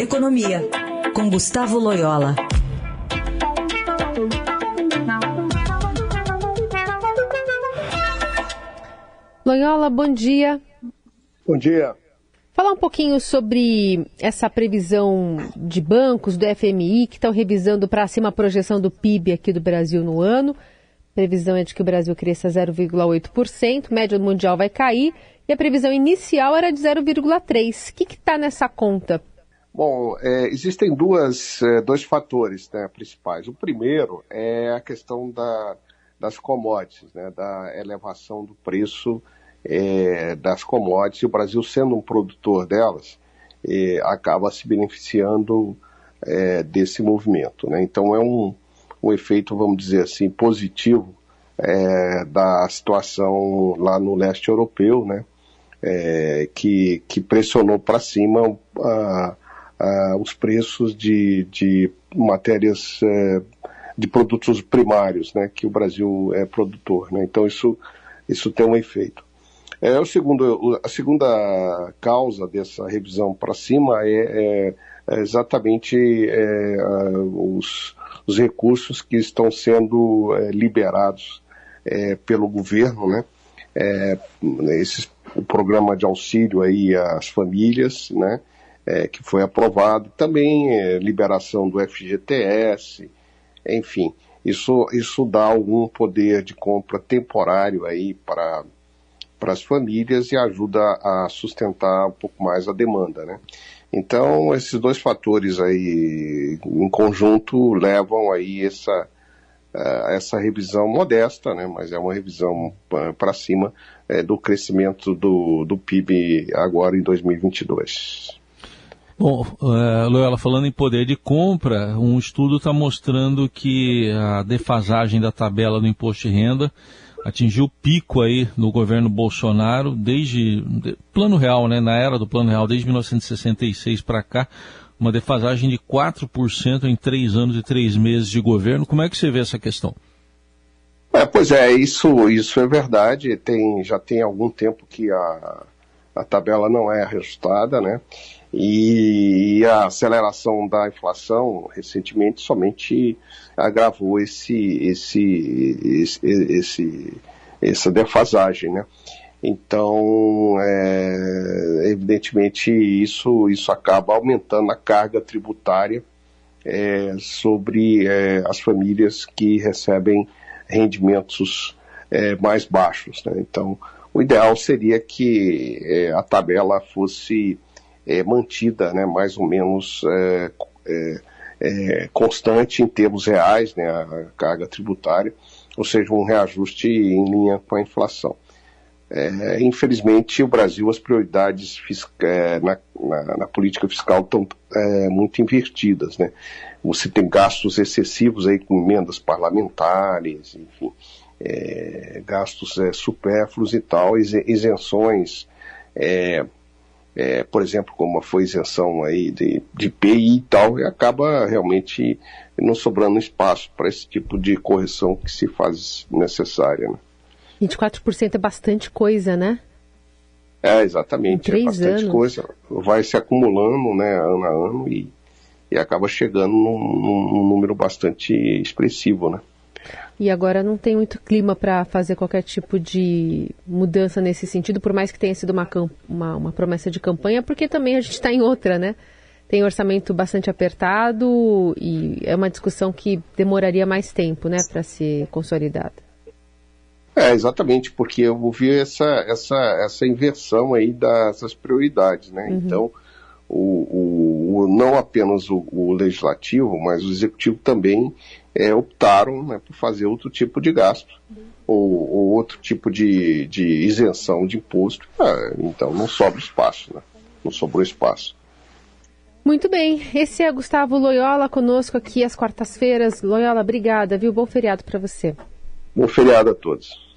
Economia, com Gustavo Loyola. Loyola, bom dia. Bom dia. Falar um pouquinho sobre essa previsão de bancos do FMI que estão revisando para cima a projeção do PIB aqui do Brasil no ano. A previsão é de que o Brasil cresça 0,8%, média mundial vai cair e a previsão inicial era de 0,3%. O que está nessa conta? Bom, é, existem duas, é, dois fatores né, principais. O primeiro é a questão da, das commodities, né, da elevação do preço é, das commodities. O Brasil, sendo um produtor delas, é, acaba se beneficiando é, desse movimento. Né? Então, é um, um efeito, vamos dizer assim, positivo da situação lá no leste europeu, né? Que, que pressionou para cima a, os preços de, de matérias, é, de produtos primários, né? Que o Brasil é produtor, né? Então isso, isso tem um efeito. É, o segundo, a segunda causa dessa revisão para cima é, é, é exatamente é, os, os recursos que estão sendo é, liberados é, pelo governo, né? É, esse, o programa de auxílio aí às famílias, né? É, que foi aprovado, também é, liberação do FGTS, enfim, isso, isso dá algum poder de compra temporário aí para para as famílias e ajuda a sustentar um pouco mais a demanda, né? Então, esses dois fatores aí em conjunto levam aí essa, uh, essa revisão modesta, né, mas é uma revisão para cima uh, do crescimento do, do PIB agora em 2022. Bom, uh, Loyola, falando em poder de compra, um estudo está mostrando que a defasagem da tabela do imposto de renda atingiu o pico aí no governo Bolsonaro desde de, plano real, né, na era do plano real, desde 1966 para cá, uma defasagem de 4% em três anos e três meses de governo. Como é que você vê essa questão? É, pois é, isso, isso é verdade. Tem, já tem algum tempo que a, a tabela não é ajustada, né? E, a aceleração da inflação recentemente somente agravou esse, esse, esse, esse, essa defasagem, né? Então, é, evidentemente, isso, isso acaba aumentando a carga tributária é, sobre é, as famílias que recebem rendimentos é, mais baixos. Né? Então, o ideal seria que é, a tabela fosse é, mantida né, mais ou menos constante em termos reais, né, a carga tributária, ou seja, um reajuste em linha com a inflação. É, infelizmente, o Brasil, as prioridades é, na, na, na, política fiscal estão é, muito invertidas. Né? Você tem gastos excessivos aí com emendas parlamentares, enfim, é, gastos é, supérfluos e tal, isenções, é, por exemplo, como foi isenção aí de, de PI e tal, e acaba realmente não sobrando espaço para esse tipo de correção que se faz necessária. Né? 24% é bastante coisa, né? É, exatamente. é bastante anos. coisa. Vai se acumulando, né, ano a ano e, e acaba chegando num, num, número bastante expressivo, né? E agora não tem muito clima para fazer qualquer tipo de mudança nesse sentido, por mais que tenha sido uma, uma, uma promessa de campanha, porque também a gente está em outra, né? Tem orçamento bastante apertado e é uma discussão que demoraria mais tempo, né, para ser consolidada. É, exatamente, porque eu ouvi essa, essa, essa inversão aí dessas prioridades, né? Uhum. Então, o, o, o, não apenas o, o, legislativo, mas o executivo também é, optaram né, por fazer outro tipo de gasto, ou, ou, outro tipo de, de isenção de imposto. Ah, então, não sobra espaço, né? Não sobrou espaço. Muito bem, esse é Gustavo Loyola conosco aqui às quartas-feiras. Loyola, obrigada, viu? Bom feriado para você. Bom feriado a todos.